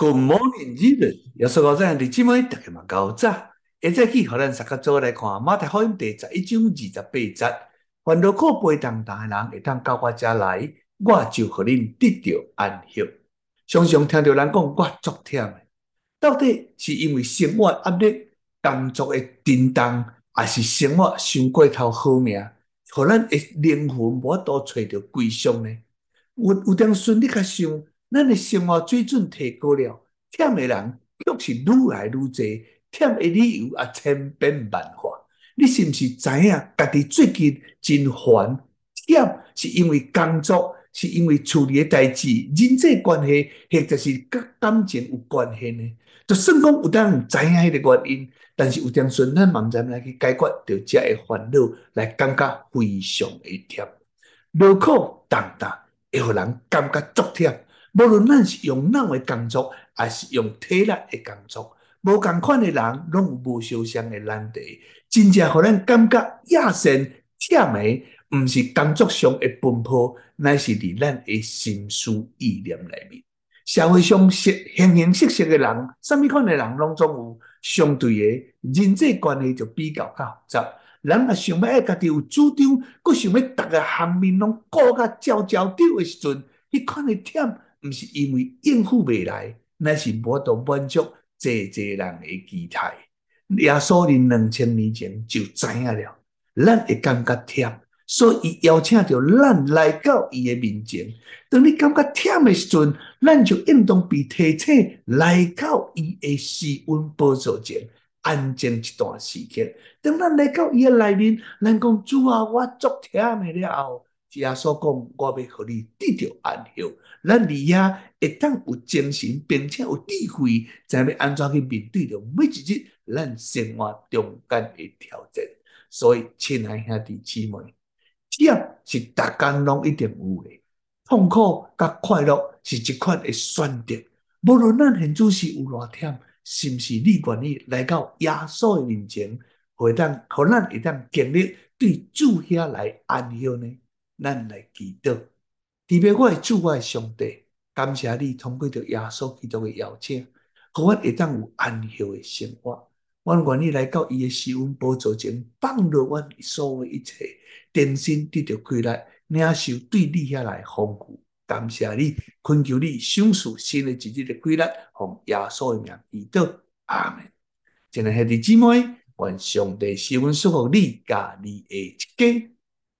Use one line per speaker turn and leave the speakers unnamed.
Good morning，日日，耶稣高赞，弟姊妹大家嘛高早。现在去，互咱三个组来看马太福音第十一章二十八节。凡劳苦背重担的人，会当到我这来，我就互恁得到安息。常常听到人讲我足忝的，到底是因为生活压力、工作的震动，还是生活伤过头好命，互咱的灵魂无法都找到归宿呢？有有点顺利较想。咱的生活水准提高了，忝的人却是愈来愈济，忝的理由也千变万化。你是毋是知影家己最近真烦？忝是因为工作，是因为处理的代志、人际关系，或者是甲感情有关系呢？就算讲有当知影迄个原因，但是有点时阵咱嘛毋知来去解决就遮个烦恼，来感觉非常的忝，劳苦重担会互人感觉足忝。无论咱是用脑的工作，还是用体力的工作，无共款的人，拢有无相像的难题。真正互咱感觉野心忝的，毋是工作上的奔波，乃是伫咱的心思意念内面。社会上形形色色的人，啥物款的人拢总有相对的人际关系就比较较复杂。人若想要爱家己有主张，阁想要逐个方面拢顾甲焦焦掉的时阵，迄款的忝。毋是因为应付未来，乃是无法满足侪侪人的期待。耶稣人两千年前就知影了，咱会感觉忝，所以邀请着咱来到伊的面前。当你感觉忝的时阵，咱就应当被提醒来到伊的施温宝座前，安静一段时间。当咱来到伊的内面，咱讲主啊，我足忝的了后。耶稣讲：“我要互你得到安息。”咱里遐会当有精神，并且有智慧，知要安怎去面对着每一日咱生活中间的挑战。所以，亲爱兄弟姊妹，忝是逐工拢一定有诶，痛苦甲快乐是一款诶选择。无论咱现主是有偌忝，是毋是你愿意来到耶稣诶面前，会当互咱会当经历对主遐来安息呢？咱来祈祷，特别我的主，我的上帝，感谢你通过着耶稣基督的邀请，互我会当有安息的生活。我愿意来到伊的施温宝座前，放落阮所有一切，重新得到归来，领受对你遐来丰富。感谢你，恳求你赏赐新的一日的归来，奉耶稣的名祈祷，阿门。亲爱的兄姊妹，愿上帝施温祝福你家你的一家。